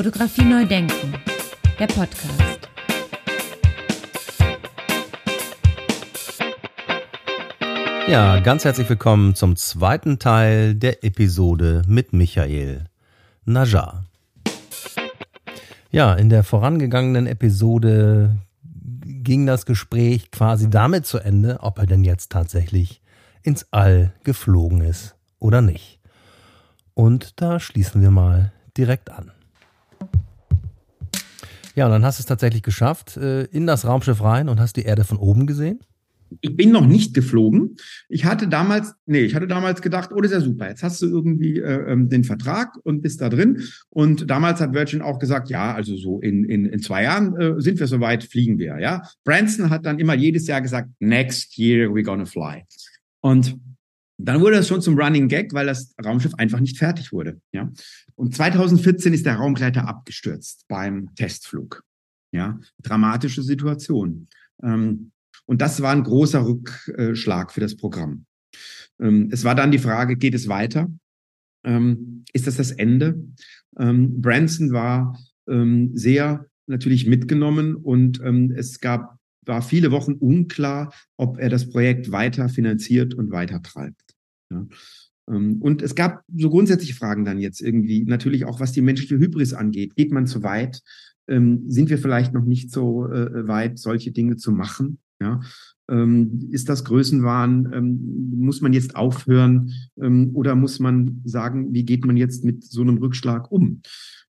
Fotografie neu denken, der Podcast. Ja, ganz herzlich willkommen zum zweiten Teil der Episode mit Michael Najar. Ja, in der vorangegangenen Episode ging das Gespräch quasi damit zu Ende, ob er denn jetzt tatsächlich ins All geflogen ist oder nicht. Und da schließen wir mal direkt an. Ja, und dann hast du es tatsächlich geschafft, äh, in das Raumschiff rein und hast die Erde von oben gesehen? Ich bin noch nicht geflogen. Ich hatte damals, nee, ich hatte damals gedacht, oh, das ist ja super. Jetzt hast du irgendwie äh, ähm, den Vertrag und bist da drin. Und damals hat Virgin auch gesagt, ja, also so in, in, in zwei Jahren äh, sind wir soweit, fliegen wir, ja. Branson hat dann immer jedes Jahr gesagt, next year we're gonna fly. Und dann wurde das schon zum Running Gag, weil das Raumschiff einfach nicht fertig wurde. Ja. Und 2014 ist der Raumgleiter abgestürzt beim Testflug. Ja, dramatische Situation. Ähm, und das war ein großer Rückschlag für das Programm. Ähm, es war dann die Frage, geht es weiter? Ähm, ist das das Ende? Ähm, Branson war ähm, sehr natürlich mitgenommen und ähm, es gab war viele Wochen unklar, ob er das Projekt weiter finanziert und weiter treibt. Ja. Ähm, und es gab so grundsätzliche Fragen dann jetzt irgendwie, natürlich auch was die menschliche Hybris angeht. Geht man zu weit? Ähm, sind wir vielleicht noch nicht so äh, weit, solche Dinge zu machen? Ja, ähm, ist das Größenwahn? Muss man jetzt aufhören oder muss man sagen, wie geht man jetzt mit so einem Rückschlag um?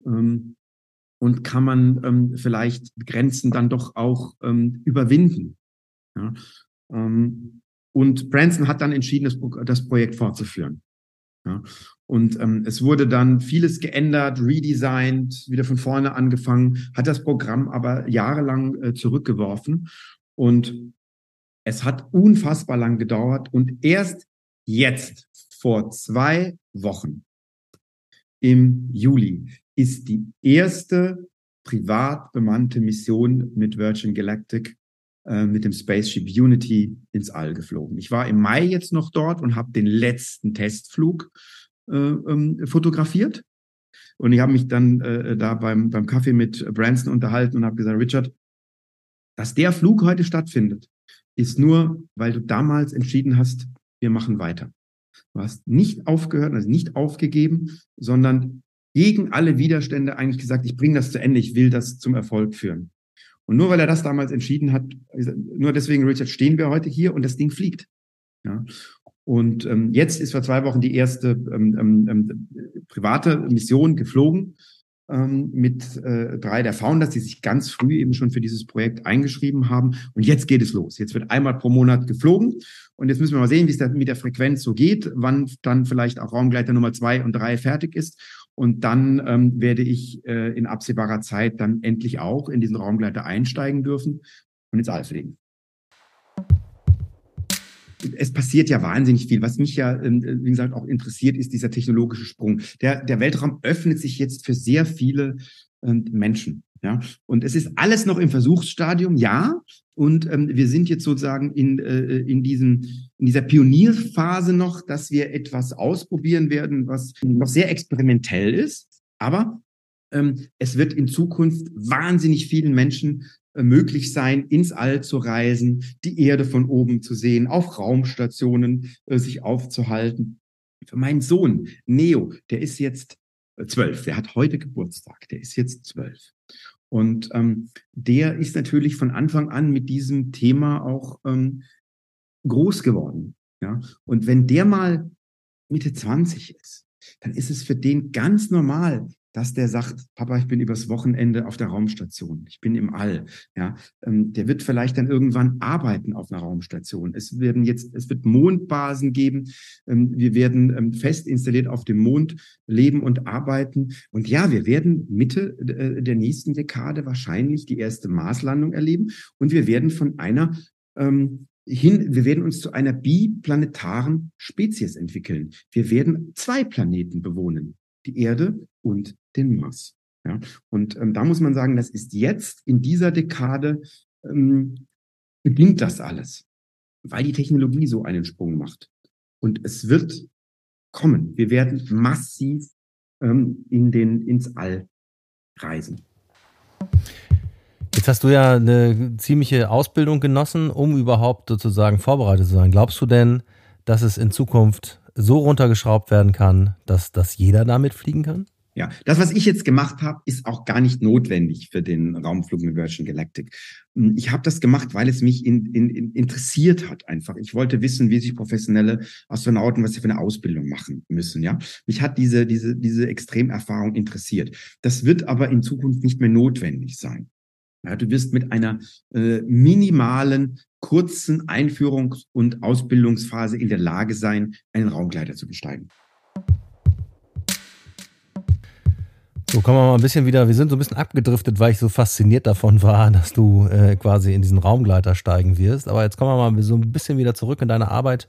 Und kann man vielleicht Grenzen dann doch auch überwinden? Ja? Und Branson hat dann entschieden, das, das Projekt fortzuführen. Ja? Und es wurde dann vieles geändert, redesigned, wieder von vorne angefangen, hat das Programm aber jahrelang äh, zurückgeworfen und es hat unfassbar lang gedauert und erst jetzt, vor zwei Wochen, im Juli, ist die erste privat bemannte Mission mit Virgin Galactic äh, mit dem Spaceship Unity ins All geflogen. Ich war im Mai jetzt noch dort und habe den letzten Testflug äh, ähm, fotografiert. Und ich habe mich dann äh, da beim, beim Kaffee mit Branson unterhalten und habe gesagt, Richard, dass der Flug heute stattfindet, ist nur, weil du damals entschieden hast, wir machen weiter. Du hast nicht aufgehört, also nicht aufgegeben, sondern gegen alle Widerstände eigentlich gesagt, ich bringe das zu Ende, ich will das zum Erfolg führen. Und nur weil er das damals entschieden hat, nur deswegen, Richard, stehen wir heute hier und das Ding fliegt. Ja. Und ähm, jetzt ist vor zwei Wochen die erste ähm, ähm, ähm private Mission geflogen ähm, mit äh, drei der Founders, die sich ganz früh eben schon für dieses Projekt eingeschrieben haben. Und jetzt geht es los. Jetzt wird einmal pro Monat geflogen. Und jetzt müssen wir mal sehen, wie es mit der Frequenz so geht, wann dann vielleicht auch Raumgleiter Nummer zwei und drei fertig ist. Und dann ähm, werde ich äh, in absehbarer Zeit dann endlich auch in diesen Raumgleiter einsteigen dürfen und ins All fliegen es passiert ja wahnsinnig viel. Was mich ja, ähm, wie gesagt, auch interessiert, ist dieser technologische Sprung. Der, der Weltraum öffnet sich jetzt für sehr viele ähm, Menschen. Ja, und es ist alles noch im Versuchsstadium, ja. Und ähm, wir sind jetzt sozusagen in, äh, in, diesem, in dieser Pionierphase noch, dass wir etwas ausprobieren werden, was noch sehr experimentell ist. Aber ähm, es wird in Zukunft wahnsinnig vielen Menschen äh, möglich sein, ins All zu reisen, die Erde von oben zu sehen, auf Raumstationen äh, sich aufzuhalten. Für meinen Sohn, Neo, der ist jetzt äh, zwölf, der hat heute Geburtstag, der ist jetzt zwölf. Und ähm, der ist natürlich von Anfang an mit diesem Thema auch ähm, groß geworden. Ja? Und wenn der mal Mitte 20 ist, dann ist es für den ganz normal, dass der sagt, Papa, ich bin übers Wochenende auf der Raumstation, ich bin im All. Ja, ähm, der wird vielleicht dann irgendwann arbeiten auf einer Raumstation. Es werden jetzt, es wird Mondbasen geben. Ähm, wir werden ähm, fest installiert auf dem Mond leben und arbeiten. Und ja, wir werden Mitte äh, der nächsten Dekade wahrscheinlich die erste Marslandung erleben. Und wir werden von einer ähm, hin, wir werden uns zu einer biplanetaren Spezies entwickeln. Wir werden zwei Planeten bewohnen die Erde und den Mars. Ja? Und ähm, da muss man sagen, das ist jetzt in dieser Dekade ähm, beginnt das alles, weil die Technologie so einen Sprung macht. Und es wird kommen. Wir werden massiv ähm, in den, ins All reisen. Jetzt hast du ja eine ziemliche Ausbildung genossen, um überhaupt sozusagen vorbereitet zu sein. Glaubst du denn, dass es in Zukunft so runtergeschraubt werden kann, dass, dass jeder damit fliegen kann? Ja, das, was ich jetzt gemacht habe, ist auch gar nicht notwendig für den Raumflug mit Virgin Galactic. Hm, ich habe das gemacht, weil es mich in, in, in interessiert hat einfach. Ich wollte wissen, wie sich professionelle Astronauten, was sie für eine Ausbildung machen müssen. Ja, mich hat diese diese diese Extremerfahrung interessiert. Das wird aber in Zukunft nicht mehr notwendig sein. Ja, du wirst mit einer äh, minimalen, kurzen Einführungs- und Ausbildungsphase in der Lage sein, einen Raumgleiter zu besteigen. So kommen wir mal ein bisschen wieder, wir sind so ein bisschen abgedriftet, weil ich so fasziniert davon war, dass du äh, quasi in diesen Raumgleiter steigen wirst. Aber jetzt kommen wir mal so ein bisschen wieder zurück in deine Arbeit.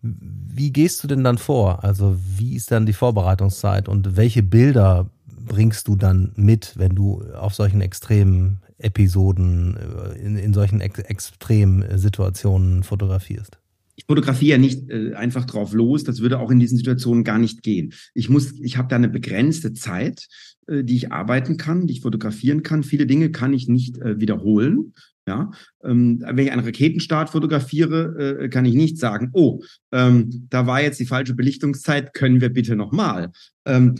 Wie gehst du denn dann vor? Also wie ist dann die Vorbereitungszeit und welche Bilder bringst du dann mit, wenn du auf solchen extremen Episoden, äh, in, in solchen ex extremen Situationen fotografierst? ich fotografiere nicht äh, einfach drauf los. Das würde auch in diesen Situationen gar nicht gehen. Ich muss, ich habe da eine begrenzte Zeit, äh, die ich arbeiten kann, die ich fotografieren kann. Viele Dinge kann ich nicht äh, wiederholen. Ja, ähm, wenn ich einen Raketenstart fotografiere, äh, kann ich nicht sagen, oh, ähm, da war jetzt die falsche Belichtungszeit, können wir bitte nochmal. Ähm,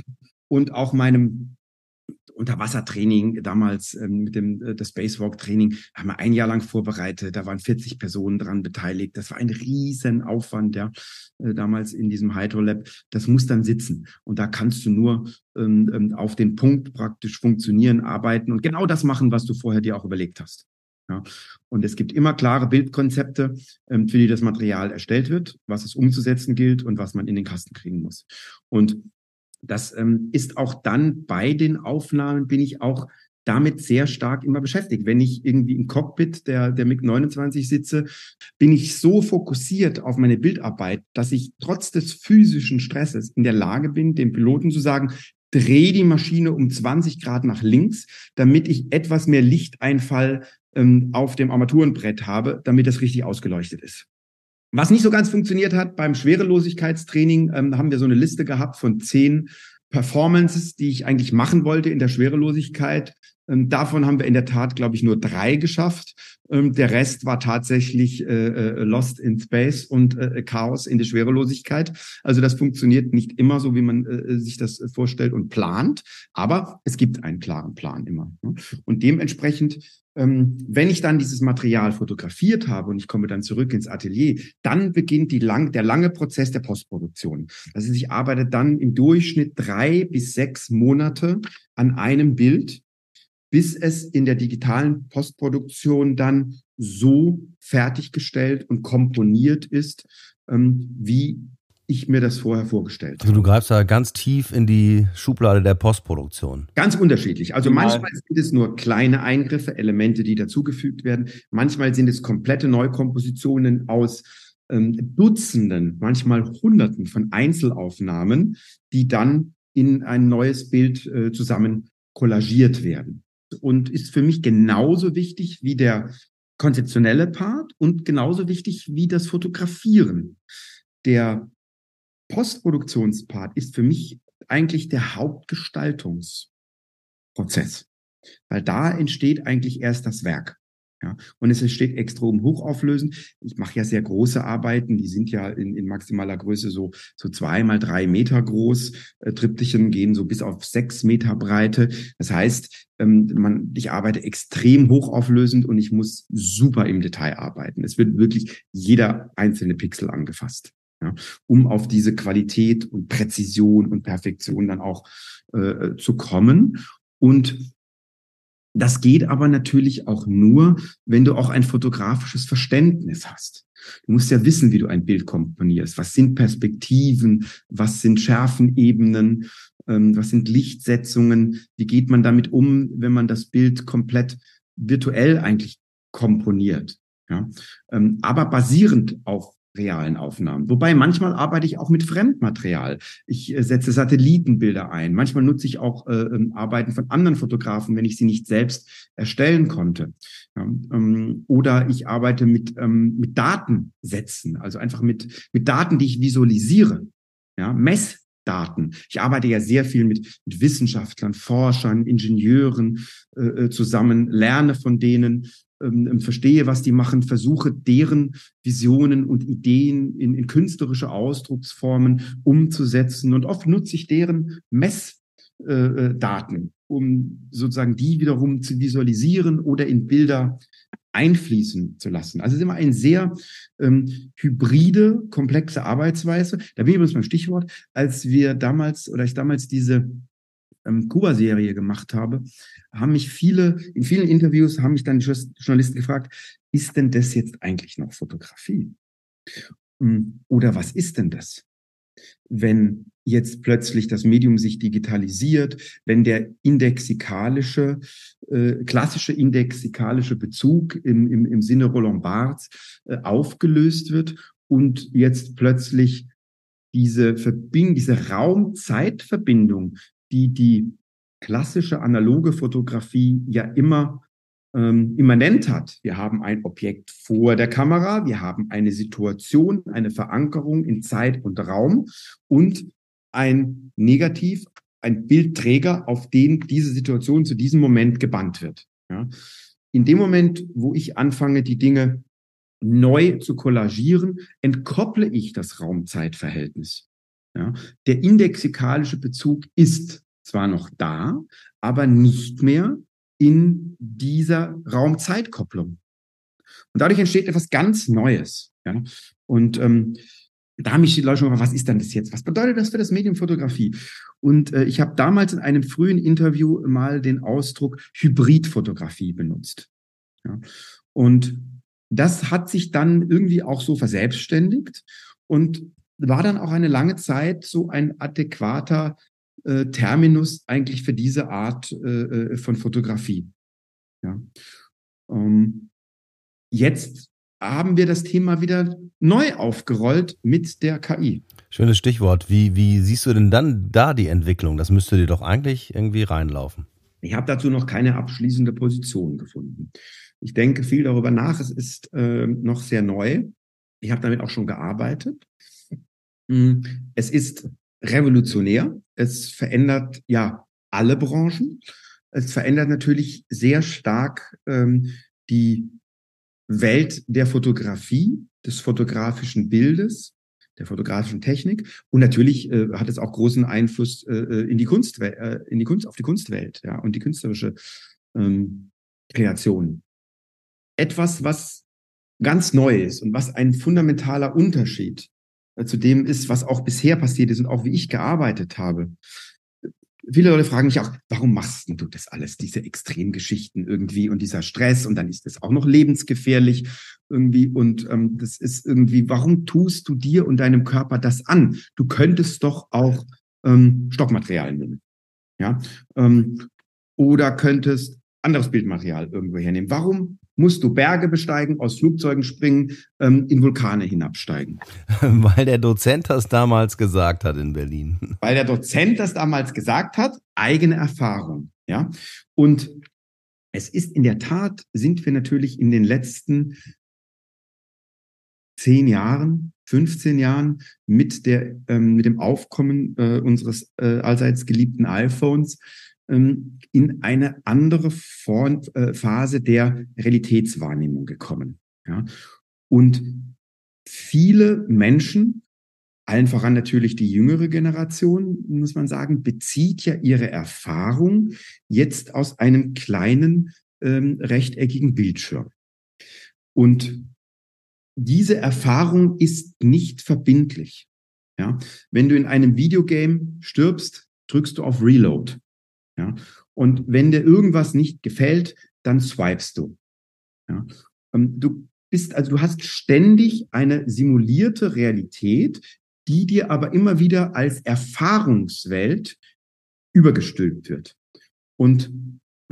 und auch meinem Unterwassertraining damals ähm, mit dem äh, das Spacewalk-Training haben wir ein Jahr lang vorbereitet. Da waren 40 Personen dran beteiligt. Das war ein riesen Aufwand, ja, äh, damals in diesem Hydro Lab. Das muss dann sitzen und da kannst du nur ähm, ähm, auf den Punkt praktisch funktionieren, arbeiten und genau das machen, was du vorher dir auch überlegt hast. Ja, und es gibt immer klare Bildkonzepte, ähm, für die das Material erstellt wird, was es umzusetzen gilt und was man in den Kasten kriegen muss. Und das ähm, ist auch dann bei den Aufnahmen bin ich auch damit sehr stark immer beschäftigt. Wenn ich irgendwie im Cockpit der, der MiG-29 sitze, bin ich so fokussiert auf meine Bildarbeit, dass ich trotz des physischen Stresses in der Lage bin, dem Piloten zu sagen, dreh die Maschine um 20 Grad nach links, damit ich etwas mehr Lichteinfall ähm, auf dem Armaturenbrett habe, damit das richtig ausgeleuchtet ist. Was nicht so ganz funktioniert hat beim Schwerelosigkeitstraining, ähm, haben wir so eine Liste gehabt von zehn Performances, die ich eigentlich machen wollte in der Schwerelosigkeit. Ähm, davon haben wir in der Tat, glaube ich, nur drei geschafft. Ähm, der Rest war tatsächlich äh, äh, Lost in Space und äh, Chaos in der Schwerelosigkeit. Also das funktioniert nicht immer so, wie man äh, sich das vorstellt und plant. Aber es gibt einen klaren Plan immer. Ne? Und dementsprechend ähm, wenn ich dann dieses Material fotografiert habe und ich komme dann zurück ins Atelier, dann beginnt die lang, der lange Prozess der Postproduktion. Also ich arbeite dann im Durchschnitt drei bis sechs Monate an einem Bild, bis es in der digitalen Postproduktion dann so fertiggestellt und komponiert ist, ähm, wie ich mir das vorher vorgestellt habe. Also du greifst da ganz tief in die Schublade der Postproduktion. Ganz unterschiedlich. Also Mal. manchmal sind es nur kleine Eingriffe, Elemente, die dazugefügt werden. Manchmal sind es komplette Neukompositionen aus ähm, Dutzenden, manchmal Hunderten von Einzelaufnahmen, die dann in ein neues Bild äh, zusammen kollagiert werden. Und ist für mich genauso wichtig wie der konzeptionelle Part und genauso wichtig wie das Fotografieren. Der Postproduktionspart ist für mich eigentlich der Hauptgestaltungsprozess, weil da entsteht eigentlich erst das Werk. Ja, und es entsteht extrem hochauflösend. Ich mache ja sehr große Arbeiten, die sind ja in, in maximaler Größe so, so zwei mal drei Meter groß. Äh, Triptychen gehen so bis auf sechs Meter Breite. Das heißt, ähm, man, ich arbeite extrem hochauflösend und ich muss super im Detail arbeiten. Es wird wirklich jeder einzelne Pixel angefasst ja, um auf diese Qualität und Präzision und Perfektion dann auch äh, zu kommen. Und das geht aber natürlich auch nur, wenn du auch ein fotografisches Verständnis hast. Du musst ja wissen, wie du ein Bild komponierst. Was sind Perspektiven? Was sind Schärfenebenen? Ähm, was sind Lichtsetzungen? Wie geht man damit um, wenn man das Bild komplett virtuell eigentlich komponiert? Ja, ähm, aber basierend auf realen Aufnahmen. Wobei manchmal arbeite ich auch mit Fremdmaterial. Ich äh, setze Satellitenbilder ein. Manchmal nutze ich auch äh, ähm, Arbeiten von anderen Fotografen, wenn ich sie nicht selbst erstellen konnte. Ja, ähm, oder ich arbeite mit, ähm, mit Datensätzen, also einfach mit, mit Daten, die ich visualisiere. Ja, Mess Messdaten. Ich arbeite ja sehr viel mit, mit Wissenschaftlern, Forschern, Ingenieuren äh, äh zusammen, lerne von denen, ähm, ähm, verstehe, was die machen, versuche deren Visionen und Ideen in, in künstlerische Ausdrucksformen umzusetzen. Und oft nutze ich deren Messdaten, äh, um sozusagen die wiederum zu visualisieren oder in Bilder einfließen zu lassen. Also es ist immer eine sehr ähm, hybride, komplexe Arbeitsweise. Da bin ich übrigens beim Stichwort, als wir damals oder ich damals diese ähm, Kuba-Serie gemacht habe, haben mich viele, in vielen Interviews haben mich dann Journalisten gefragt, ist denn das jetzt eigentlich noch Fotografie? Hm, oder was ist denn das? Wenn jetzt plötzlich das Medium sich digitalisiert, wenn der indexikalische, äh, klassische indexikalische Bezug im, im, im Sinne Roland Barths äh, aufgelöst wird und jetzt plötzlich diese Verbindung, diese Raum-Zeit-Verbindung, die die klassische analoge Fotografie ja immer ähm, immanent hat. Wir haben ein Objekt vor der Kamera, wir haben eine Situation, eine Verankerung in Zeit und Raum und ein Negativ, ein Bildträger, auf den diese Situation zu diesem Moment gebannt wird. Ja. In dem Moment, wo ich anfange, die Dinge neu zu kollagieren, entkopple ich das Raum-Zeit-Verhältnis. Ja. Der indexikalische Bezug ist zwar noch da, aber nicht mehr in dieser Raum-Zeit-Kopplung. Und dadurch entsteht etwas ganz Neues. Ja? Und ähm, da haben mich die Leute schon gefragt, was ist denn das jetzt? Was bedeutet das für das Medium Fotografie? Und äh, ich habe damals in einem frühen Interview mal den Ausdruck Hybridfotografie benutzt. Ja? Und das hat sich dann irgendwie auch so verselbstständigt und war dann auch eine lange Zeit so ein adäquater äh, Terminus eigentlich für diese Art äh, äh, von Fotografie. Ja. Ähm, jetzt haben wir das Thema wieder neu aufgerollt mit der KI. Schönes Stichwort. Wie, wie siehst du denn dann da die Entwicklung? Das müsste dir doch eigentlich irgendwie reinlaufen. Ich habe dazu noch keine abschließende Position gefunden. Ich denke viel darüber nach. Es ist äh, noch sehr neu. Ich habe damit auch schon gearbeitet. Hm, es ist revolutionär. Es verändert ja alle Branchen. Es verändert natürlich sehr stark ähm, die Welt der Fotografie, des fotografischen Bildes, der fotografischen Technik und natürlich äh, hat es auch großen Einfluss äh, äh in die Kunst, äh, in die Kunst, auf die Kunstwelt, ja und die künstlerische ähm, Kreation. Etwas, was ganz neu ist und was ein fundamentaler Unterschied zu dem ist, was auch bisher passiert ist und auch wie ich gearbeitet habe. Viele Leute fragen mich auch, warum machst du das alles, diese Extremgeschichten irgendwie und dieser Stress und dann ist das auch noch lebensgefährlich irgendwie und ähm, das ist irgendwie, warum tust du dir und deinem Körper das an? Du könntest doch auch ähm, Stockmaterial nehmen, ja, ähm, oder könntest anderes Bildmaterial irgendwo hernehmen. Warum musst du Berge besteigen, aus Flugzeugen springen, ähm, in Vulkane hinabsteigen. Weil der Dozent das damals gesagt hat in Berlin. Weil der Dozent das damals gesagt hat, eigene Erfahrung. Ja. Und es ist in der Tat, sind wir natürlich in den letzten zehn Jahren, 15 Jahren mit der, ähm, mit dem Aufkommen äh, unseres äh, allseits geliebten iPhones in eine andere Form, äh, Phase der Realitätswahrnehmung gekommen. Ja? Und viele Menschen, allen voran natürlich die jüngere Generation, muss man sagen, bezieht ja ihre Erfahrung jetzt aus einem kleinen ähm, rechteckigen Bildschirm. Und diese Erfahrung ist nicht verbindlich. Ja, wenn du in einem Videogame stirbst, drückst du auf Reload. Ja? Und wenn dir irgendwas nicht gefällt, dann swipest du. Ja? Ähm, du bist, also du hast ständig eine simulierte Realität, die dir aber immer wieder als Erfahrungswelt übergestülpt wird. Und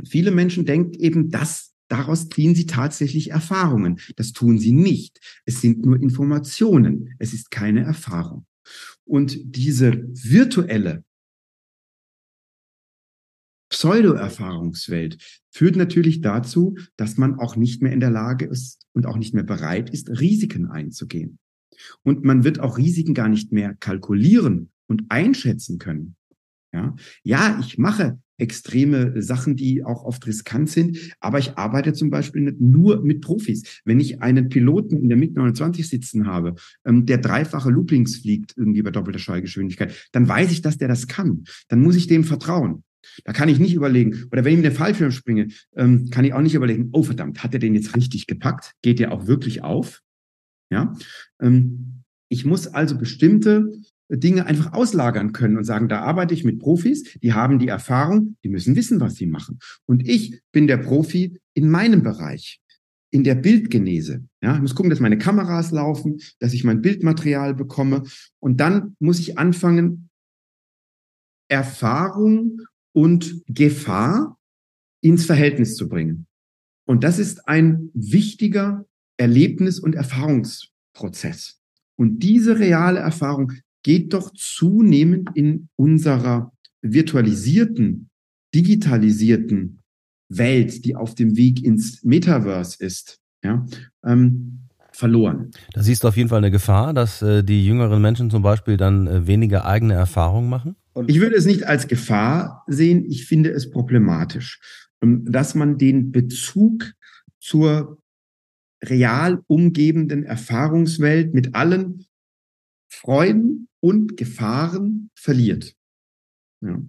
viele Menschen denken eben, dass daraus ziehen sie tatsächlich Erfahrungen. Das tun sie nicht. Es sind nur Informationen. Es ist keine Erfahrung. Und diese virtuelle Pseudo-Erfahrungswelt führt natürlich dazu, dass man auch nicht mehr in der Lage ist und auch nicht mehr bereit ist, Risiken einzugehen. Und man wird auch Risiken gar nicht mehr kalkulieren und einschätzen können. Ja, ja ich mache extreme Sachen, die auch oft riskant sind. Aber ich arbeite zum Beispiel nicht nur mit Profis. Wenn ich einen Piloten in der MiG 29 sitzen habe, ähm, der dreifache Loopings fliegt, irgendwie bei doppelter Schallgeschwindigkeit, dann weiß ich, dass der das kann. Dann muss ich dem vertrauen. Da kann ich nicht überlegen, oder wenn ich mit dem Fallschirm springe, ähm, kann ich auch nicht überlegen, oh verdammt, hat er den jetzt richtig gepackt? Geht der auch wirklich auf? Ja. Ähm, ich muss also bestimmte Dinge einfach auslagern können und sagen, da arbeite ich mit Profis, die haben die Erfahrung, die müssen wissen, was sie machen. Und ich bin der Profi in meinem Bereich, in der Bildgenese. Ja, ich muss gucken, dass meine Kameras laufen, dass ich mein Bildmaterial bekomme. Und dann muss ich anfangen, Erfahrung und Gefahr ins Verhältnis zu bringen. Und das ist ein wichtiger Erlebnis- und Erfahrungsprozess. Und diese reale Erfahrung, geht doch zunehmend in unserer virtualisierten, digitalisierten Welt, die auf dem Weg ins Metaverse ist, ja, ähm, verloren. Da siehst du auf jeden Fall eine Gefahr, dass äh, die jüngeren Menschen zum Beispiel dann äh, weniger eigene Erfahrungen machen? Ich würde es nicht als Gefahr sehen, ich finde es problematisch, ähm, dass man den Bezug zur real umgebenden Erfahrungswelt mit allen Freuden und Gefahren verliert. Ja.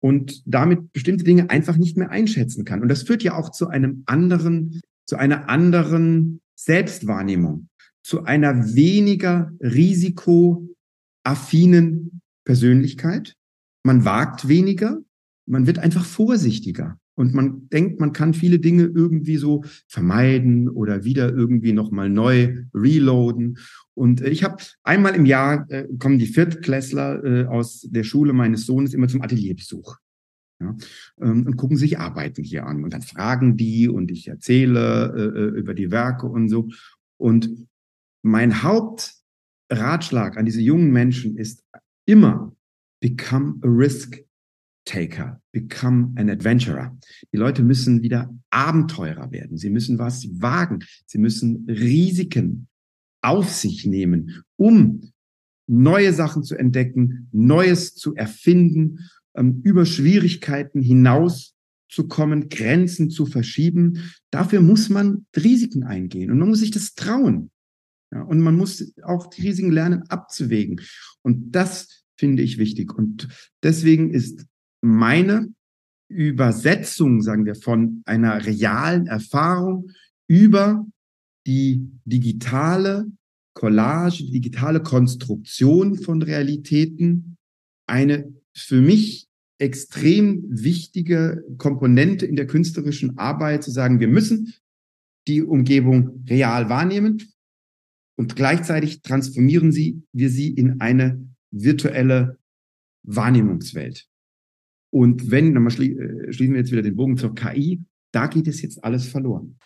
Und damit bestimmte Dinge einfach nicht mehr einschätzen kann. Und das führt ja auch zu einem anderen, zu einer anderen Selbstwahrnehmung, zu einer weniger risikoaffinen Persönlichkeit. Man wagt weniger, man wird einfach vorsichtiger. Und man denkt, man kann viele Dinge irgendwie so vermeiden oder wieder irgendwie nochmal neu reloaden. Und äh, ich habe einmal im Jahr äh, kommen die Viertklässler äh, aus der Schule meines Sohnes immer zum Atelierbesuch. Ja, ähm, und gucken sich Arbeiten hier an. Und dann fragen die und ich erzähle äh, äh über die Werke und so. Und mein Hauptratschlag an diese jungen Menschen ist immer, become a risk taker, become an adventurer. Die Leute müssen wieder Abenteurer werden. Sie müssen was wagen. Sie müssen Risiken auf sich nehmen, um neue Sachen zu entdecken, Neues zu erfinden, ähm, über Schwierigkeiten hinaus zu kommen, Grenzen zu verschieben. Dafür muss man Risiken eingehen und man muss sich das trauen. Ja, und man muss auch die Risiken lernen abzuwägen. Und das finde ich wichtig. Und deswegen ist meine Übersetzung, sagen wir, von einer realen Erfahrung über die digitale Collage, die digitale Konstruktion von Realitäten eine für mich extrem wichtige Komponente in der künstlerischen Arbeit, zu sagen, wir müssen die Umgebung real wahrnehmen und gleichzeitig transformieren sie, wir sie in eine virtuelle Wahrnehmungswelt. Und wenn, dann äh, schließen wir jetzt wieder den Bogen zur KI, da geht es jetzt alles verloren.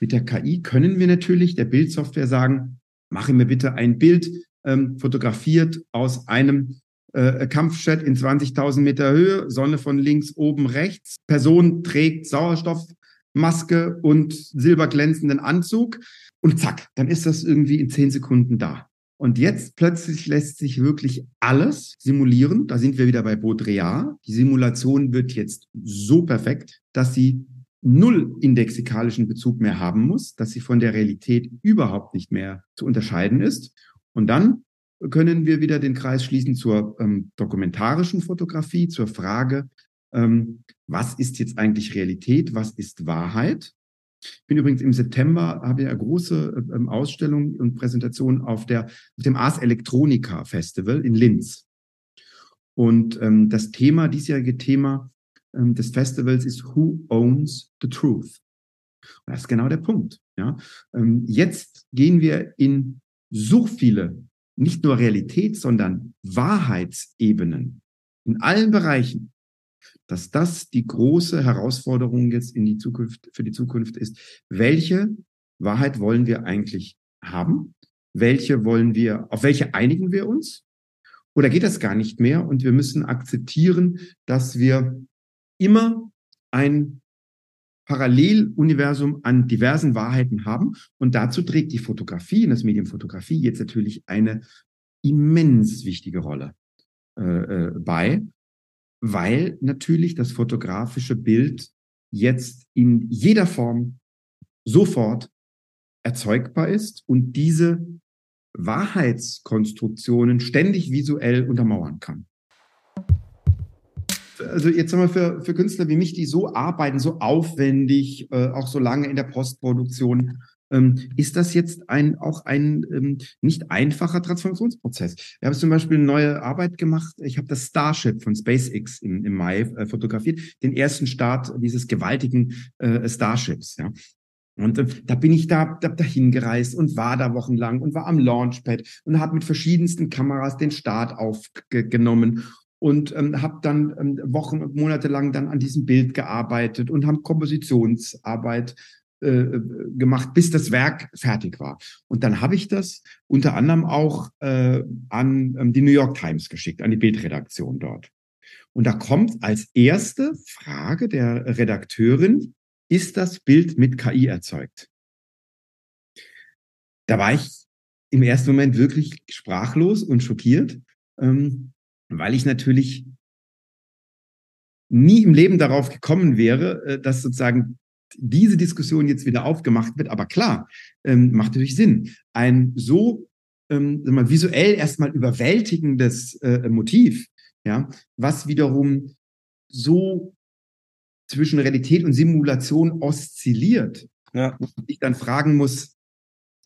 Mit der KI können wir natürlich der Bildsoftware sagen, mache mir bitte ein Bild ähm, fotografiert aus einem äh, Kampfjet in 20.000 Meter Höhe, Sonne von links, oben, rechts. Person trägt Sauerstoffmaske und silberglänzenden Anzug und zack, dann ist das irgendwie in zehn Sekunden da. Und jetzt plötzlich lässt sich wirklich alles simulieren. Da sind wir wieder bei Baudrillard. Die Simulation wird jetzt so perfekt, dass sie null indexikalischen Bezug mehr haben muss, dass sie von der Realität überhaupt nicht mehr zu unterscheiden ist. Und dann können wir wieder den Kreis schließen zur ähm, dokumentarischen Fotografie, zur Frage, ähm, was ist jetzt eigentlich Realität, was ist Wahrheit? Ich bin übrigens im September, habe ich eine große ähm, Ausstellung und Präsentation auf, der, auf dem Ars Electronica Festival in Linz. Und ähm, das Thema, diesjährige Thema ähm, des Festivals ist Who Owns the Truth? Und das ist genau der Punkt. Ja? Ähm, jetzt gehen wir in so viele, nicht nur Realität, sondern Wahrheitsebenen in allen Bereichen dass das die große Herausforderung jetzt in die Zukunft, für die Zukunft ist. Welche Wahrheit wollen wir eigentlich haben? Welche wollen wir, auf welche einigen wir uns? Oder geht das gar nicht mehr? Und wir müssen akzeptieren, dass wir immer ein Paralleluniversum an diversen Wahrheiten haben. Und dazu trägt die Fotografie, das Medium Fotografie, jetzt natürlich eine immens wichtige Rolle äh, äh, bei, weil natürlich das fotografische Bild jetzt in jeder Form sofort erzeugbar ist und diese Wahrheitskonstruktionen ständig visuell untermauern kann. Also jetzt sagen wir für, für Künstler wie mich, die so arbeiten, so aufwendig, äh, auch so lange in der Postproduktion, ist das jetzt ein, auch ein ähm, nicht einfacher Transformationsprozess. Wir haben zum Beispiel eine neue Arbeit gemacht. Ich habe das Starship von SpaceX im, im Mai äh, fotografiert, den ersten Start dieses gewaltigen äh, Starships. Ja. Und äh, da bin ich da, da dahin gereist und war da wochenlang und war am Launchpad und habe mit verschiedensten Kameras den Start aufgenommen und ähm, habe dann ähm, Wochen und Monate lang dann an diesem Bild gearbeitet und haben Kompositionsarbeit äh, gemacht, bis das Werk fertig war. Und dann habe ich das unter anderem auch äh, an ähm, die New York Times geschickt, an die Bildredaktion dort. Und da kommt als erste Frage der Redakteurin, ist das Bild mit KI erzeugt? Da war ich im ersten Moment wirklich sprachlos und schockiert, ähm, weil ich natürlich nie im Leben darauf gekommen wäre, äh, dass sozusagen diese Diskussion jetzt wieder aufgemacht wird. Aber klar, ähm, macht natürlich Sinn. Ein so ähm, mal, visuell erstmal überwältigendes äh, Motiv, ja, was wiederum so zwischen Realität und Simulation oszilliert, ja. wo ich dann fragen muss,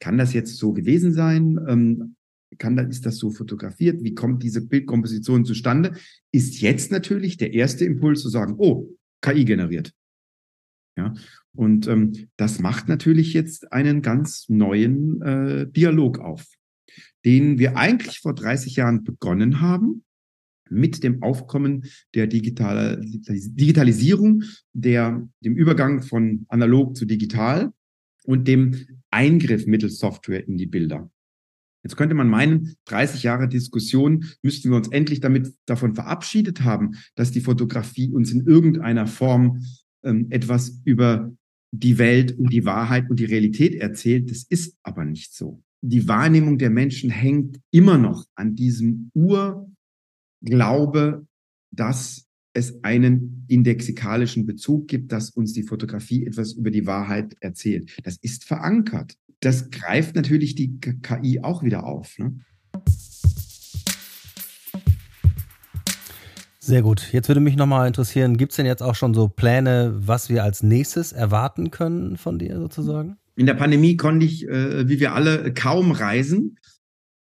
kann das jetzt so gewesen sein? Ähm, kann das, ist das so fotografiert? Wie kommt diese Bildkomposition zustande? Ist jetzt natürlich der erste Impuls zu sagen, oh, KI generiert. Ja, und ähm, das macht natürlich jetzt einen ganz neuen äh, Dialog auf, den wir eigentlich vor 30 Jahren begonnen haben mit dem Aufkommen der Digital Digitalisierung, der, dem Übergang von analog zu digital und dem Eingriff mittels Software in die Bilder. Jetzt könnte man meinen, 30 Jahre Diskussion müssten wir uns endlich damit davon verabschiedet haben, dass die Fotografie uns in irgendeiner Form ähm, etwas über die Welt und die Wahrheit und die Realität erzählt. Das ist aber nicht so. Die Wahrnehmung der Menschen hängt immer noch an diesem Urglaube, dass es einen indexikalischen Bezug gibt, dass uns die Fotografie etwas über die Wahrheit erzählt. Das ist verankert. Das greift natürlich die KI auch wieder auf. Ne? Sehr gut. Jetzt würde mich nochmal interessieren, gibt es denn jetzt auch schon so Pläne, was wir als nächstes erwarten können von dir sozusagen? In der Pandemie konnte ich, äh, wie wir alle, kaum reisen.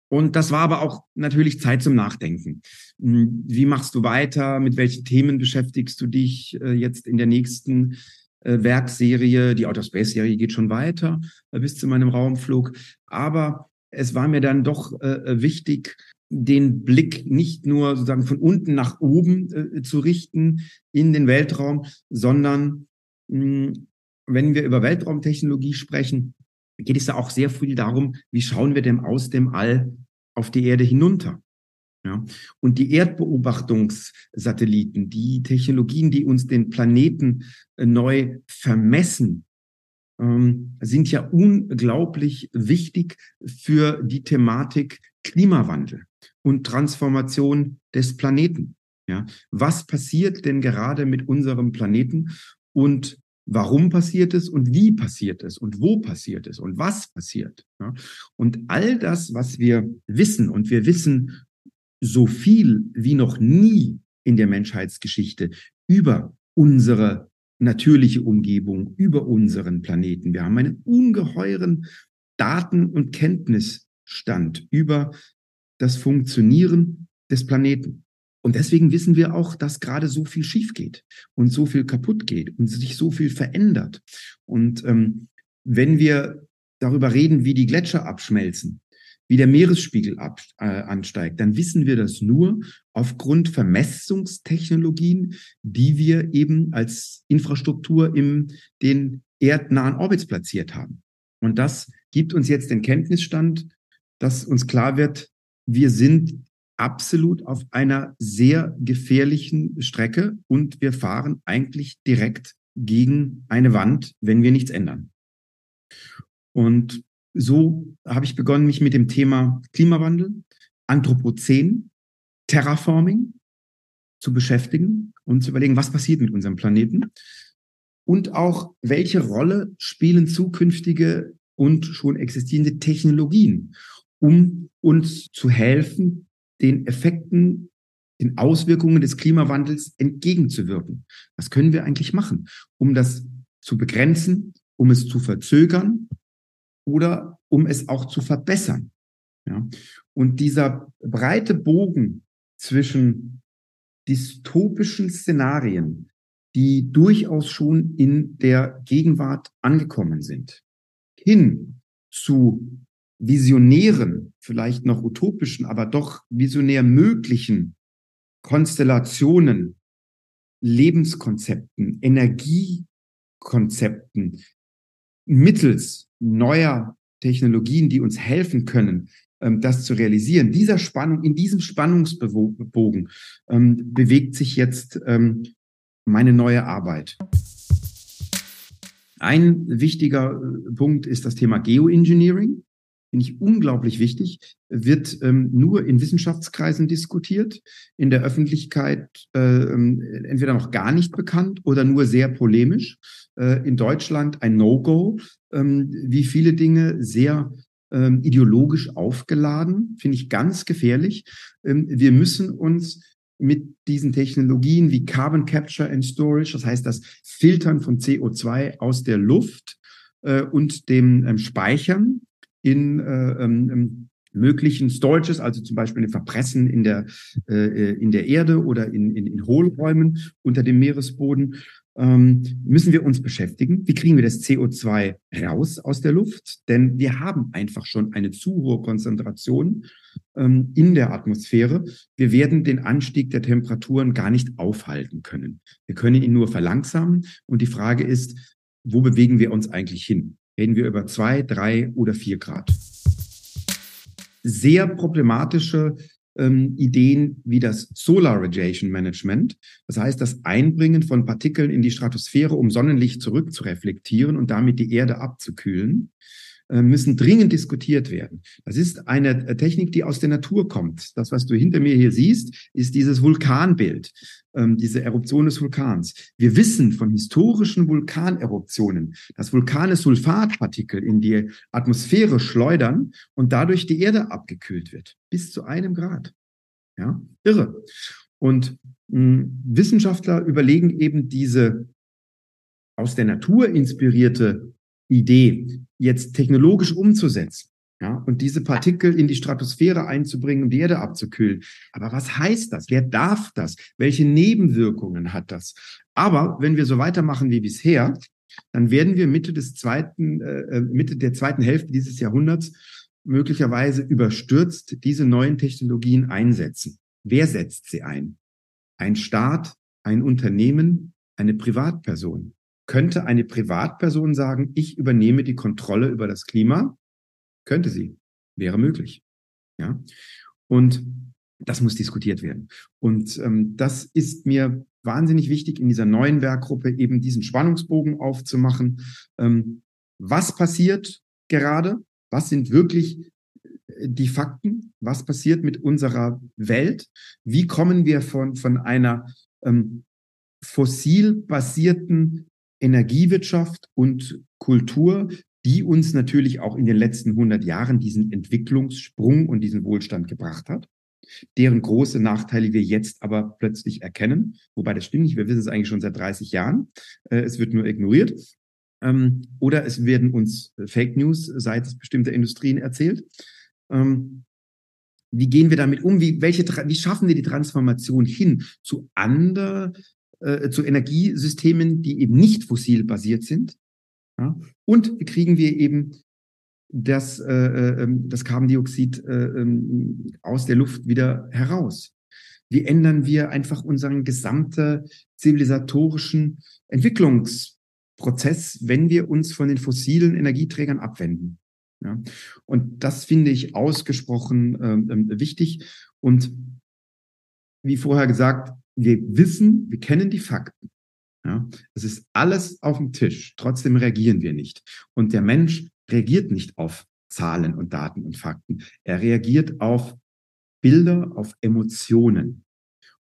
Und das war aber auch natürlich Zeit zum Nachdenken. Hm, wie machst du weiter? Mit welchen Themen beschäftigst du dich äh, jetzt in der nächsten äh, Werkserie? Die Outer Space Serie geht schon weiter äh, bis zu meinem Raumflug. Aber es war mir dann doch wichtig, den Blick nicht nur sozusagen von unten nach oben äh, zu richten in den Weltraum, sondern mh, hm, wenn wir über Weltraumtechnologie sprechen, geht es da auch sehr viel darum, wie schauen wir denn aus dem All auf die Erde hinunter? Ja, und die Erdbeobachtungssatelliten, die Technologien, die uns den Planeten äh, neu vermessen, ähm, sind ja unglaublich wichtig für die Thematik Klimawandel und Transformation des Planeten. Ja, was passiert denn gerade mit unserem Planeten und warum passiert es und wie passiert es und wo passiert es und was passiert? Ja, und all das, was wir wissen und wir wissen so viel wie noch nie in der Menschheitsgeschichte über unsere natürliche Umgebung, über unseren Planeten. Wir haben einen ungeheuren Daten- und Kenntnisstand über das Funktionieren des Planeten. Und deswegen wissen wir auch, dass gerade so viel schief geht und so viel kaputt geht und sich so viel verändert. Und ähm, wenn wir darüber reden, wie die Gletscher abschmelzen, wie der Meeresspiegel ab, äh, ansteigt, dann wissen wir das nur aufgrund Vermessungstechnologien, die wir eben als Infrastruktur im den erdnahen Orbits platziert haben. Und das gibt uns jetzt den Kenntnisstand, dass uns klar wird, wir sind absolut auf einer sehr gefährlichen Strecke und wir fahren eigentlich direkt gegen eine Wand, wenn wir nichts ändern. Und so habe ich begonnen, mich mit dem Thema Klimawandel, Anthropozän, Terraforming zu beschäftigen und zu überlegen, was passiert mit unserem Planeten und auch, welche Rolle spielen zukünftige und schon existierende Technologien, um uns zu helfen, den Effekten, den Auswirkungen des Klimawandels entgegenzuwirken. Was können wir eigentlich machen, um das zu begrenzen, um es zu verzögern oder um es auch zu verbessern? Ja? Und dieser breite Bogen zwischen dystopischen Szenarien, die durchaus schon in der Gegenwart angekommen sind, hin zu visionären, vielleicht noch utopischen, aber doch visionär möglichen Konstellationen, Lebenskonzepten, Energiekonzepten mittels neuer Technologien, die uns helfen können, ähm, das zu realisieren. Dieser Spannung, in diesem Spannungsbogen ähm, bewegt sich jetzt ähm, meine neue Arbeit. Ein wichtiger äh, Punkt ist das Thema Geoengineering. Finde ich unglaublich wichtig, wird ähm, nur in Wissenschaftskreisen diskutiert, in der Öffentlichkeit äh, ähm, entweder noch gar nicht bekannt oder nur sehr polemisch. Äh, in Deutschland ein No-Go, ähm, wie viele Dinge sehr ähm, ideologisch aufgeladen, finde ich ganz gefährlich. Ähm, wir müssen uns mit diesen Technologien wie Carbon Capture and Storage, das heißt das Filtern von CO2 aus der Luft äh, und dem Speichern in äh, ähm, ähm, möglichen Storages, also zum Beispiel ein Verpressen in der, äh, in der Erde oder in, in, in Hohlräumen unter dem Meeresboden, ähm, müssen wir uns beschäftigen. Wie kriegen wir das CO2 raus aus der Luft? Denn wir haben einfach schon eine zu hohe Konzentration ähm, in der Atmosphäre. Wir werden den Anstieg der Temperaturen gar nicht aufhalten können. Wir können ihn nur verlangsamen. Und die Frage ist, wo bewegen wir uns eigentlich hin? Reden wir über zwei, drei oder vier Grad? Sehr problematische ähm, Ideen wie das Solar Radiation Management, das heißt das Einbringen von Partikeln in die Stratosphäre, um Sonnenlicht zurückzureflektieren und damit die Erde abzukühlen. Äh, müssen dringend diskutiert werden. Das ist eine äh, Technik, die aus der Natur kommt. Das, was du hinter mir hier siehst, ist dieses Vulkanbild, ähm, diese Eruption des Vulkans. Wir wissen von historischen Vulkaneruptionen, dass Vulkane Sulfatpartikel in die Atmosphäre schleudern und dadurch die Erde abgekühlt wird. Bis zu einem Grad. Ja, irre. Und mh, hm, Wissenschaftler überlegen eben diese aus der Natur inspirierte Idee jetzt technologisch umzusetzen. Ja, und diese Partikel in die Stratosphäre einzubringen, um die Erde abzukühlen. Aber was heißt das? Wer darf das? Welche Nebenwirkungen hat das? Aber wenn wir so weitermachen wie bisher, dann werden wir Mitte des zweiten, äh, äh Mitte der zweiten Hälfte dieses Jahrhunderts möglicherweise überstürzt diese neuen Technologien einsetzen. Wer setzt sie ein? Ein Staat, ein Unternehmen, eine Privatperson könnte eine Privatperson sagen, ich übernehme die Kontrolle über das Klima? Könnte sie. Wäre möglich. Ja. Und das muss diskutiert werden. Und ähm, das ist mir wahnsinnig wichtig, in dieser neuen Werkgruppe eben diesen Spannungsbogen aufzumachen. Ähm, was passiert gerade? Was sind wirklich äh, die Fakten? Was passiert mit unserer Welt? Wie kommen wir von, von einer ähm, fossil basierten Energiewirtschaft und Kultur, die uns natürlich auch in den letzten 100 Jahren diesen Entwicklungssprung und diesen Wohlstand gebracht hat, deren große Nachteile wir jetzt aber plötzlich erkennen. Wobei das stimmt nicht, wir wissen es eigentlich schon seit 30 Jahren. Äh, es wird nur ignoriert. Ähm, oder es werden uns Fake News seitens bestimmter Industrien erzählt. Ähm, wie gehen wir damit um? Wie, welche, wie schaffen wir die Transformation hin zu anderen äh, zu Energiesystemen, die eben nicht fossil basiert sind. Ja? Und wie kriegen wir eben das, äh, äh, ähm, das Carbondioxid äh, ähm, aus der Luft wieder heraus? Wie ändern wir einfach unseren gesamten zivilisatorischen Entwicklungsprozess, wenn wir uns von den fossilen Energieträgern abwenden? Ja? Und das finde ich ausgesprochen ähm, ähm wichtig. Und wie vorher gesagt, wir wissen, wir kennen die Fakten. Ja, es ist alles auf dem Tisch. Trotzdem reagieren wir nicht. Und der Mensch reagiert nicht auf Zahlen und Daten und Fakten. Er reagiert auf Bilder auf Emotionen.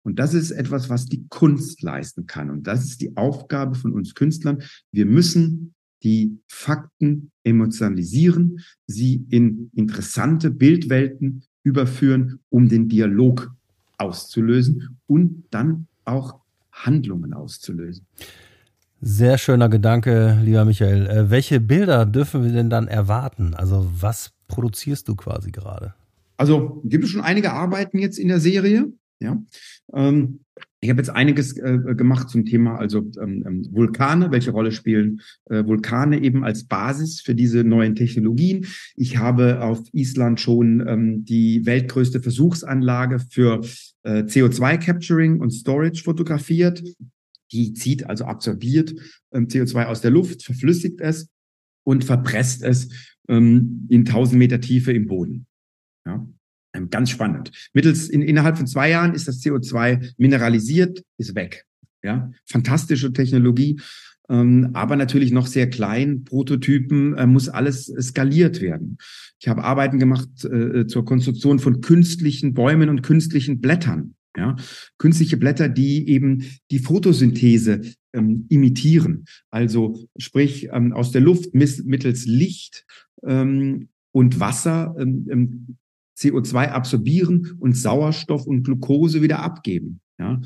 Und das ist etwas, was die Kunst leisten kann. Und das ist die Aufgabe von uns Künstlern. Wir müssen die Fakten emotionalisieren, sie in interessante Bildwelten überführen, um den Dialog auszulösen und dann auch Handlungen auszulösen. Sehr schöner Gedanke, lieber Michael. Äh, welche Bilder dürfen wir denn dann erwarten? Also was produzierst du quasi gerade? Also gibt es schon einige Arbeiten jetzt in der Serie. Ja, ähm, ich habe jetzt einiges äh, gemacht zum Thema also ähm, ähm, Vulkane, welche Rolle spielen äh, Vulkane eben als Basis für diese neuen Technologien. Ich habe auf Island schon ähm, die weltgrößte Versuchsanlage für äh, CO2-Capturing und Storage fotografiert. Die zieht also absorbiert ähm, CO2 aus der Luft, verflüssigt es und verpresst es ähm, in 1000 Meter Tiefe im Boden. Ja. Ähm, ganz spannend. Mittels in, innerhalb von zwei Jahren ist das CO2 mineralisiert, ist weg. Ja, fantastische Technologie, ähm, aber natürlich noch sehr klein. Prototypen äh, muss alles skaliert werden. Ich habe Arbeiten gemacht äh, zur Konstruktion von künstlichen Bäumen und künstlichen Blättern. Ja, künstliche Blätter, die eben die Photosynthese ähm, imitieren. Also sprich ähm, aus der Luft mittels Licht ähm, und Wasser ähm, ähm CO2 absorbieren und Sauerstoff und Glucose wieder abgeben. Ja.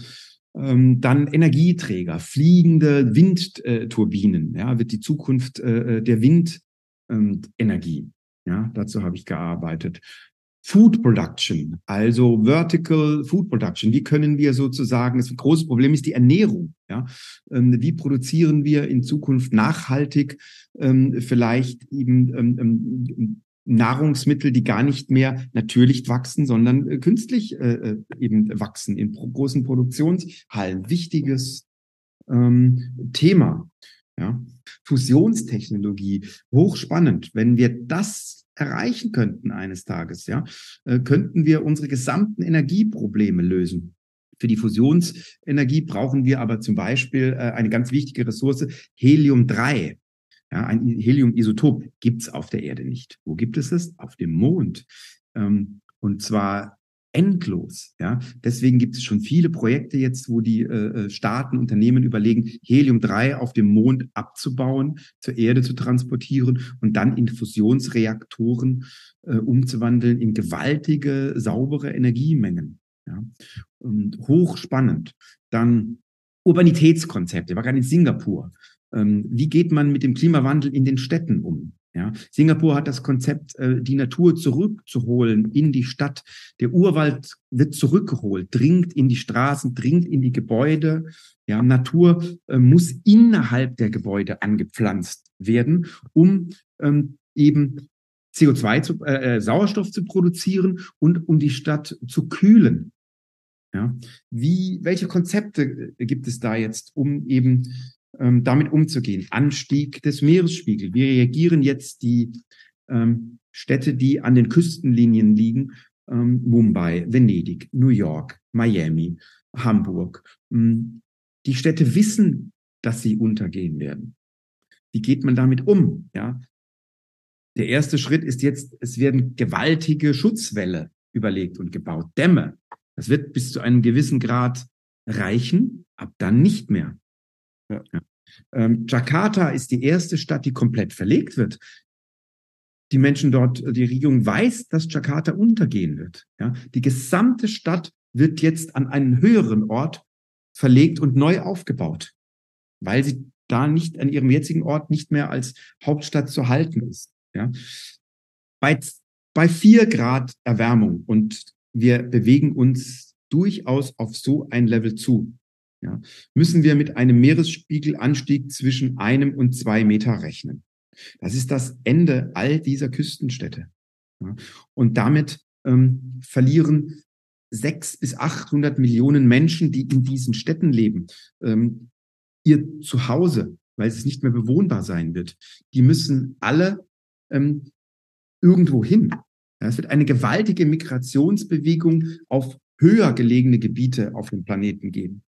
Ähm, dann Energieträger, fliegende Windturbinen, ja, wird die Zukunft äh, der Windenergie. ja, dazu habe ich gearbeitet. Food Production, also Vertical Food Production. Wie können wir sozusagen, das große Problem ist die Ernährung. Ja? Ähm, wie produzieren wir in Zukunft nachhaltig ähm, vielleicht eben ähm, ähm Nahrungsmittel, die gar nicht mehr natürlich wachsen, sondern äh, künstlich äh, äh eben wachsen in pro großen Produktionshallen. Wichtiges ähm, Thema. Ja. Fusionstechnologie, hochspannend. Wenn wir das erreichen könnten eines Tages, ja, äh, könnten wir unsere gesamten Energieprobleme lösen. Für die Fusionsenergie brauchen wir aber zum Beispiel äh, eine ganz wichtige Ressource, Helium 3. Ja, ein Helium-Isotop gibt es auf der Erde nicht. Wo gibt es es? Auf dem Mond. Ähm, und zwar endlos. Ja, deswegen gibt es schon viele Projekte jetzt, wo die äh, äh Staaten, Unternehmen überlegen, Helium-3 auf dem Mond abzubauen, zur Erde zu transportieren und dann in Fusionsreaktoren äh, umzuwandeln in gewaltige, saubere Energiemengen. Ja, und hochspannend. Dann Urbanitätskonzepte. Ich war gerade in Singapur. Ähm, wie geht man mit dem Klimawandel in den Städten um? Ja, Singapur hat das Konzept, äh, die Natur zurückzuholen in die Stadt. Der Urwald wird zurückgeholt, dringt in die Straßen, dringt in die Gebäude. Ja, Natur äh, muss innerhalb der Gebäude angepflanzt werden, um ähm, eben CO2 zu, äh, äh, Sauerstoff zu produzieren und um die Stadt zu kühlen. Ja, wie, welche Konzepte gibt es da jetzt, um eben ähm, damit umzugehen. Anstieg des Meeresspiegels. Wie reagieren jetzt die ähm, Städte, die an den Küstenlinien liegen? Ähm, Mumbai, Venedig, New York, Miami, Hamburg. Ähm, die Städte wissen, dass sie untergehen werden. Wie geht man damit um? Ja, der erste Schritt ist jetzt, es werden gewaltige Schutzwälle überlegt und gebaut, Dämme. Das wird bis zu einem gewissen Grad reichen, ab dann nicht mehr. Ähm, Jakarta ist die erste Stadt, die komplett verlegt wird. Die Menschen dort, die Regierung weiß, dass Jakarta untergehen wird. Ja? Die gesamte Stadt wird jetzt an einen höheren Ort verlegt und neu aufgebaut, weil sie da nicht an ihrem jetzigen Ort nicht mehr als Hauptstadt zu halten ist. Ja? Bei, bei vier Grad Erwärmung und wir bewegen uns durchaus auf so ein Level zu ja, müssen wir mit einem Meeresspiegelanstieg zwischen einem und zwei Meter rechnen. Das ist das Ende all dieser Küstenstädte. Ja, und damit ähm, verlieren sechs bis achthundert Millionen Menschen, die in diesen Städten leben, ähm, ihr Zuhause, weil es nicht mehr bewohnbar sein wird. Die müssen alle ähm, irgendwo hin. Ja, es wird eine gewaltige Migrationsbewegung auf höher gelegene Gebiete auf dem Planeten geben.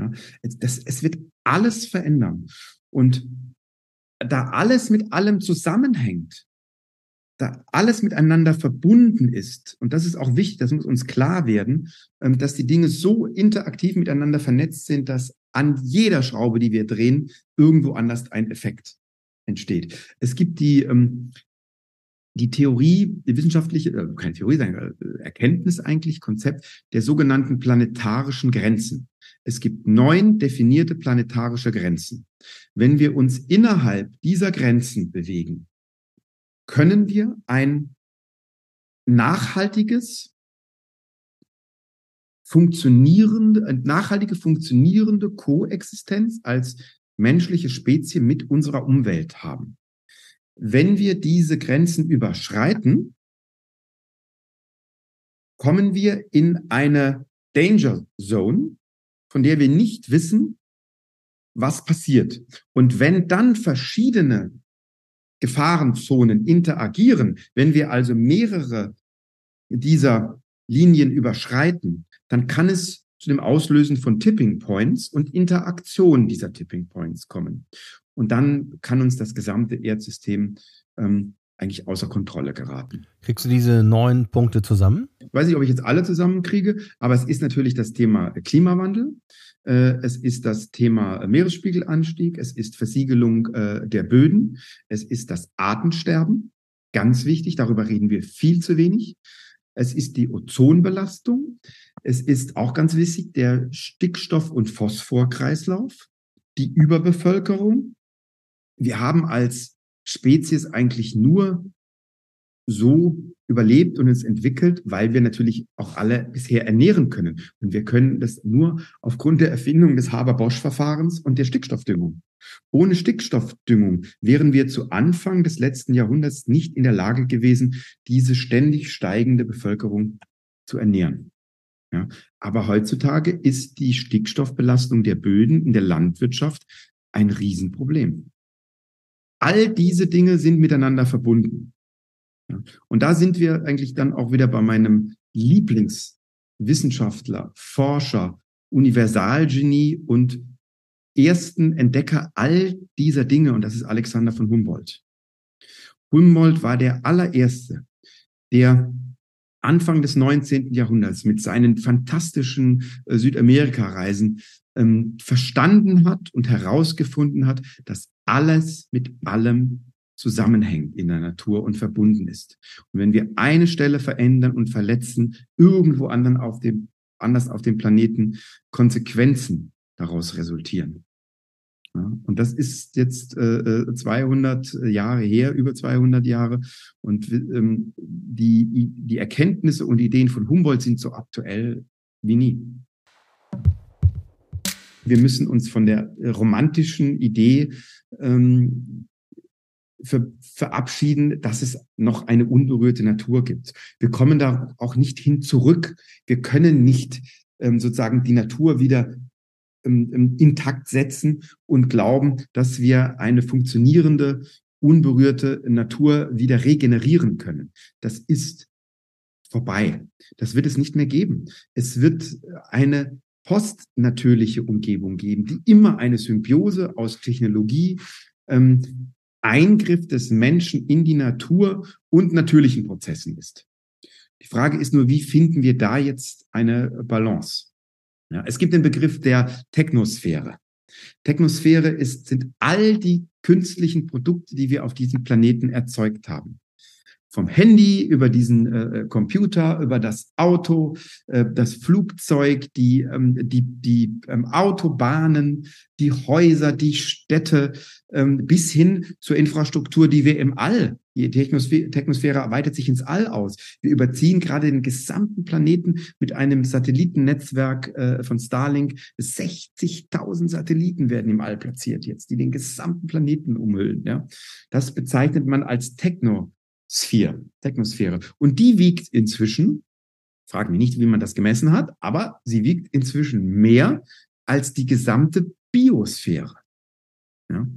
Ja, das, es wird alles verändern. Und da alles mit allem zusammenhängt, da alles miteinander verbunden ist, und das ist auch wichtig, das muss uns klar werden, ähm, dass die Dinge so interaktiv miteinander vernetzt sind, dass an jeder Schraube, die wir drehen, irgendwo anders ein Effekt entsteht. Es gibt die, ähm, die Theorie, die wissenschaftliche, äh, keine Theorie, sondern äh, Erkenntnis eigentlich, Konzept der sogenannten planetarischen Grenzen. Es gibt neun definierte planetarische Grenzen. Wenn wir uns innerhalb dieser Grenzen bewegen, können wir ein nachhaltiges, funktionierende, nachhaltige funktionierende Koexistenz als menschliche Spezie mit unserer Umwelt haben. Wenn wir diese Grenzen überschreiten, kommen wir in eine Danger Zone, von der wir nicht wissen, was passiert. Und wenn dann verschiedene Gefahrenzonen interagieren, wenn wir also mehrere dieser Linien überschreiten, dann kann es zu dem Auslösen von Tipping Points und Interaktion dieser Tipping Points kommen. Und dann kann uns das gesamte Erdsystem ähm, eigentlich außer Kontrolle geraten. Kriegst du diese neun Punkte zusammen? Ich weiß nicht, ob ich jetzt alle zusammenkriege, aber es ist natürlich das Thema Klimawandel. Äh, es ist das Thema Meeresspiegelanstieg. Es ist Versiegelung äh, der Böden. Es ist das Artensterben. Ganz wichtig. Darüber reden wir viel zu wenig. Es ist die Ozonbelastung. Es ist auch ganz wichtig der Stickstoff- und Phosphorkreislauf, die Überbevölkerung. Wir haben als Spezies eigentlich nur so überlebt und uns entwickelt, weil wir natürlich auch alle bisher ernähren können. Und wir können das nur aufgrund der Erfindung des Haber-Bosch-Verfahrens und der Stickstoffdüngung. Ohne Stickstoffdüngung wären wir zu Anfang des letzten Jahrhunderts nicht in der Lage gewesen, diese ständig steigende Bevölkerung zu ernähren. Ja, aber heutzutage ist die Stickstoffbelastung der Böden in der Landwirtschaft ein Riesenproblem. All diese Dinge sind miteinander verbunden. Und da sind wir eigentlich dann auch wieder bei meinem Lieblingswissenschaftler, Forscher, Universalgenie und ersten Entdecker all dieser Dinge, und das ist Alexander von Humboldt. Humboldt war der allererste, der Anfang des 19. Jahrhunderts mit seinen fantastischen äh, Südamerika-Reisen ähm, verstanden hat und herausgefunden hat, dass alles mit allem zusammenhängt in der Natur und verbunden ist. Und wenn wir eine Stelle verändern und verletzen, irgendwo anderen auf dem, anders auf dem Planeten Konsequenzen daraus resultieren. Ja, und das ist jetzt äh, 200 äh, Jahre her, über 200 Jahre. Und ähm, die, die Erkenntnisse und Ideen von Humboldt sind so aktuell wie nie. Wir müssen uns von der romantischen Idee ähm, ver verabschieden, dass es noch eine unberührte Natur gibt. Wir kommen da auch nicht hin zurück. Wir können nicht ähm, sozusagen die Natur wieder ähm, ähm, intakt setzen und glauben, dass wir eine funktionierende, unberührte Natur wieder regenerieren können. Das ist vorbei. Das wird es nicht mehr geben. Es wird eine postnatürliche Umgebung geben, die immer eine Symbiose aus Technologie, ähm, Eingriff des Menschen in die Natur und natürlichen Prozessen ist. Die Frage ist nur, wie finden wir da jetzt eine Balance? Ja, es gibt den Begriff der Technosphäre. Technosphäre ist, sind all die künstlichen Produkte, die wir auf diesem Planeten erzeugt haben vom Handy über diesen äh, Computer, über das Auto, äh, das Flugzeug, die, ähm, die, die ähm, Autobahnen, die Häuser, die Städte, ähm, bis hin zur Infrastruktur, die wir im All, die Technosphäre, Technosphäre weitet sich ins All aus. Wir überziehen gerade den gesamten Planeten mit einem Satellitennetzwerk äh, von Starlink. 60.000 Satelliten werden im All platziert jetzt, die den gesamten Planeten umhüllen. Ja? Das bezeichnet man als Techno. Sphäre, Technosphäre. Und die wiegt inzwischen, fragen mich nicht, wie man das gemessen hat, aber sie wiegt inzwischen mehr als die gesamte Biosphäre. Ja?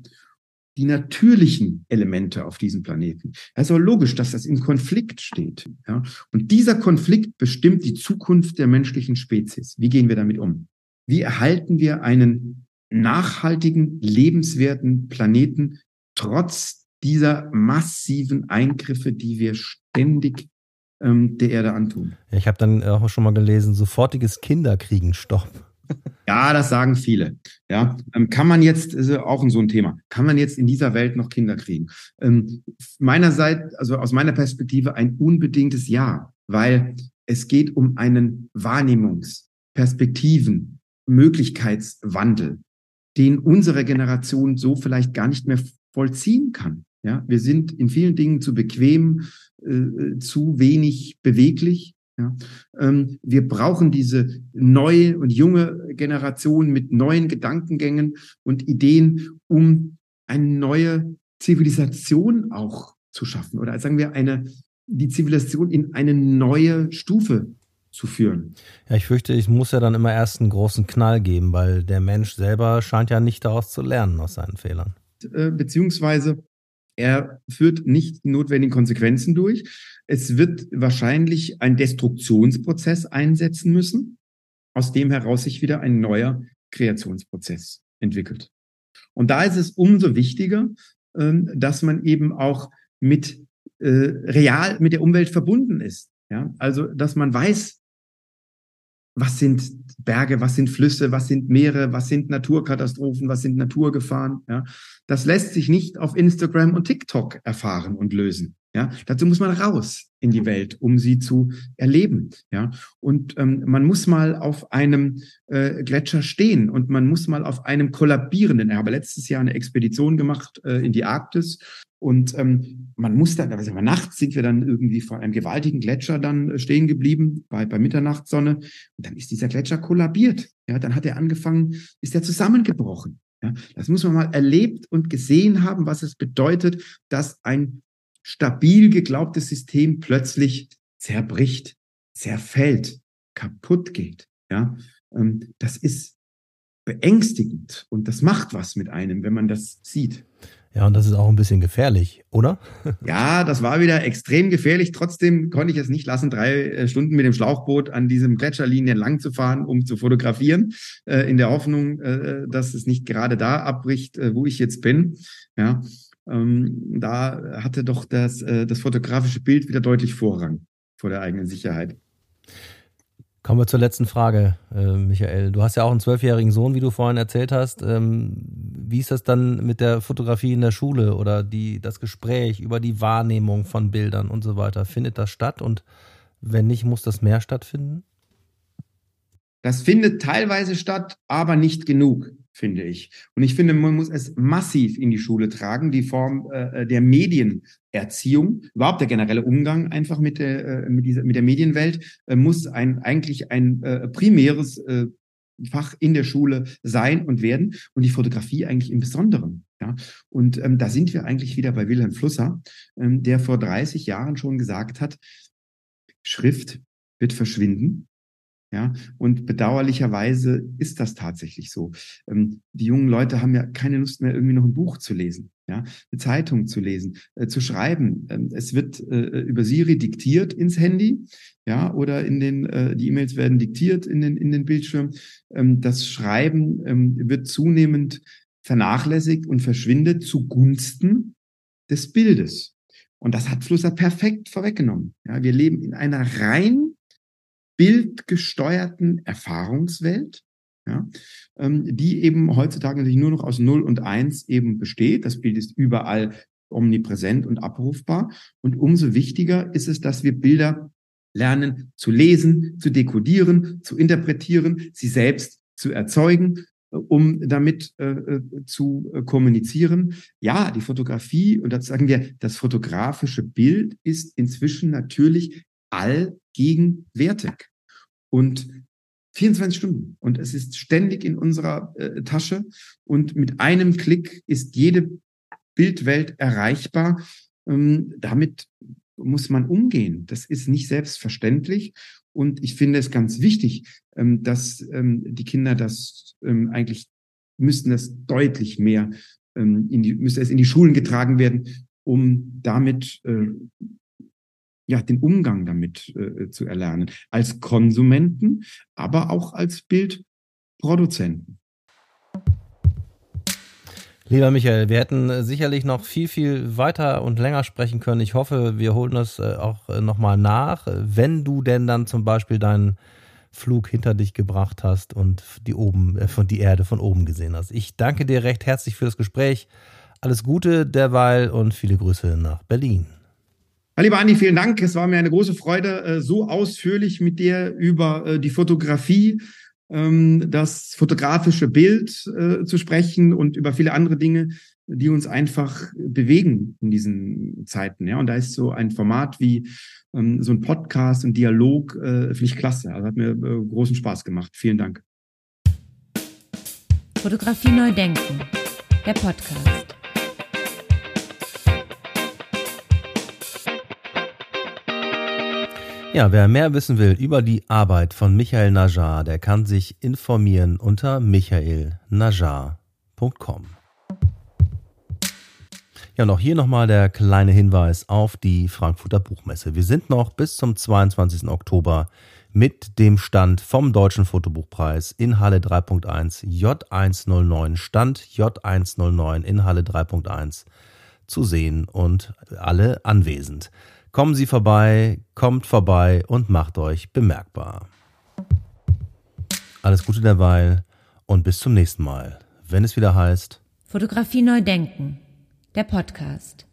Die natürlichen Elemente auf diesem Planeten. Es ist auch logisch, dass das im Konflikt steht. Ja? Und dieser Konflikt bestimmt die Zukunft der menschlichen Spezies. Wie gehen wir damit um? Wie erhalten wir einen nachhaltigen, lebenswerten Planeten trotz dieser massiven Eingriffe, die wir ständig ähm, der Erde antun. Ich habe dann auch schon mal gelesen, sofortiges Kinderkriegen, stopp. Ja, das sagen viele. Ja, ähm, kann man jetzt, ist auch so ein Thema, kann man jetzt in dieser Welt noch Kinder kriegen? Ähm, meinerseits, also aus meiner Perspektive ein unbedingtes Ja, weil es geht um einen Wahrnehmungs-, Perspektiven-, Möglichkeitswandel, den unsere Generation so vielleicht gar nicht mehr vollziehen kann. Ja, wir sind in vielen Dingen zu bequem, äh, zu wenig beweglich. Ja, ähm, wir brauchen diese neue und junge Generation mit neuen Gedankengängen und Ideen, um eine neue Zivilisation auch zu schaffen oder sagen wir eine die Zivilisation in eine neue Stufe zu führen. Ja, ich fürchte, ich muss ja dann immer erst einen großen Knall geben, weil der Mensch selber scheint ja nicht daraus zu lernen aus seinen Fehlern. Äh, beziehungsweise er führt nicht die notwendigen Konsequenzen durch. Es wird wahrscheinlich ein Destruktionsprozess einsetzen müssen, aus dem heraus sich wieder ein neuer Kreationsprozess entwickelt. Und da ist es umso wichtiger, ähm, dass man eben auch mit äh, real mit der Umwelt verbunden ist. Ja, also dass man weiß, was sind Berge, was sind Flüsse, was sind Meere, was sind Naturkatastrophen, was sind Naturgefahren. Ja, das lässt sich nicht auf Instagram und TikTok erfahren und lösen. Ja, dazu muss man raus in die Welt, um sie zu erleben. Ja, und ähm, man muss mal auf einem äh, Gletscher stehen und man muss mal auf einem kollabierenden. Ich habe letztes Jahr eine Expedition gemacht äh, in die Arktis und ähm, man muss dann, also nachts sind wir dann irgendwie vor einem gewaltigen Gletscher dann äh, stehen geblieben bei, bei Mitternachtssonne und dann ist dieser Gletscher kollabiert. Ja, dann hat er angefangen, ist er zusammengebrochen. Ja, das muss man mal erlebt und gesehen haben, was es bedeutet, dass ein stabil geglaubtes System plötzlich zerbricht, zerfällt, kaputt geht. Ja, ähm, das ist beängstigend und das macht was mit einem, wenn man das sieht. Ja, und das ist auch ein bisschen gefährlich, oder? ja, das war wieder extrem gefährlich. Trotzdem konnte ich es nicht lassen, drei äh, Stunden mit dem Schlauchboot an diesem Gletscherlinien lang zu fahren, um zu fotografieren, äh, in der Hoffnung, äh, dass es nicht gerade da abbricht, wo ich jetzt bin. Ja, ähm, da hatte doch das, äh, das fotografische Bild wieder deutlich Vorrang vor der eigenen Sicherheit. Kommen wir zur letzten Frage, äh, Michael. Du hast ja auch einen zwölfjährigen Sohn, wie du vorhin erzählt hast. Ähm, wie ist das dann mit der Fotografie in der Schule oder die, das Gespräch über die Wahrnehmung von Bildern und so weiter? Findet das statt? Und wenn nicht, muss das mehr stattfinden? Das findet teilweise statt, aber nicht genug finde ich. Und ich finde, man muss es massiv in die Schule tragen, die Form äh, der Medienerziehung, überhaupt der generelle Umgang einfach mit der, äh, mit dieser, mit der Medienwelt, äh, muss ein, eigentlich ein äh, primäres äh, Fach in der Schule sein und werden und die Fotografie eigentlich im Besonderen. Ja, und ähm, da sind wir eigentlich wieder bei Wilhelm Flusser, ähm, der vor 30 Jahren schon gesagt hat, Schrift wird verschwinden, ja, und bedauerlicherweise ist das tatsächlich so. Ähm, die jungen Leute haben ja keine Lust mehr, irgendwie noch ein Buch zu lesen, ja, eine Zeitung zu lesen, äh, zu schreiben. Ähm, es wird äh, über Siri diktiert ins Handy, ja, oder in den, äh, die E-Mails werden diktiert in den, in den Bildschirm. Ähm, das Schreiben ähm, wird zunehmend vernachlässigt und verschwindet zugunsten des Bildes. Und das hat Flusser perfekt vorweggenommen. Ja, wir leben in einer rein bildgesteuerten Erfahrungswelt, ja, ähm, die eben heutzutage natürlich nur noch aus 0 und 1 eben besteht. Das Bild ist überall omnipräsent und abrufbar. Und umso wichtiger ist es, dass wir Bilder lernen zu lesen, zu dekodieren, zu interpretieren, sie selbst zu erzeugen, äh, um damit äh, äh, zu äh, kommunizieren. Ja, die Fotografie, und dazu sagen wir, das fotografische Bild ist inzwischen natürlich allgegenwärtig. Und 24 Stunden. Und es ist ständig in unserer äh, Tasche. Und mit einem Klick ist jede Bildwelt erreichbar. Ähm, damit muss man umgehen. Das ist nicht selbstverständlich. Und ich finde es ganz wichtig, ähm, dass ähm, die Kinder das ähm, eigentlich müssten das deutlich mehr ähm, in die, müsste es in die Schulen getragen werden, um damit äh, ja, den Umgang damit äh, zu erlernen. Als Konsumenten, aber auch als Bildproduzenten. Lieber Michael, wir hätten äh, sicherlich noch viel, viel weiter und länger sprechen können. Ich hoffe, wir holen das äh, auch äh, nochmal nach, wenn du denn dann zum Beispiel deinen Flug hinter dich gebracht hast und die oben, von die Erde von oben gesehen hast. Ich danke dir recht herzlich für das Gespräch. Alles Gute derweil und viele Grüße nach Berlin. Lieber Andi, vielen Dank. Es war mir eine große Freude, so ausführlich mit dir über die Fotografie ähm, das fotografische Bild äh, zu sprechen und über viele andere Dinge, die uns einfach bewegen in diesen Zeiten. Und da ist so ein Format wie ähm, so ein Podcast, ein Dialog, äh, finde ich klasse. Also hat mir äh, großen Spaß gemacht. Vielen Dank. Fotografie neu denken, der Podcast. Ja, wer mehr wissen will über die Arbeit von Michael Najar, der kann sich informieren unter michaelnajar.com. Ja, und auch hier nochmal der kleine Hinweis auf die Frankfurter Buchmesse. Wir sind noch bis zum 22. Oktober mit dem Stand vom Deutschen Fotobuchpreis in Halle 3.1 J109 Stand J109 in Halle 3.1 zu sehen und alle anwesend. Kommen Sie vorbei, kommt vorbei und macht euch bemerkbar. Alles Gute derweil und bis zum nächsten Mal, wenn es wieder heißt Fotografie neu denken, der Podcast.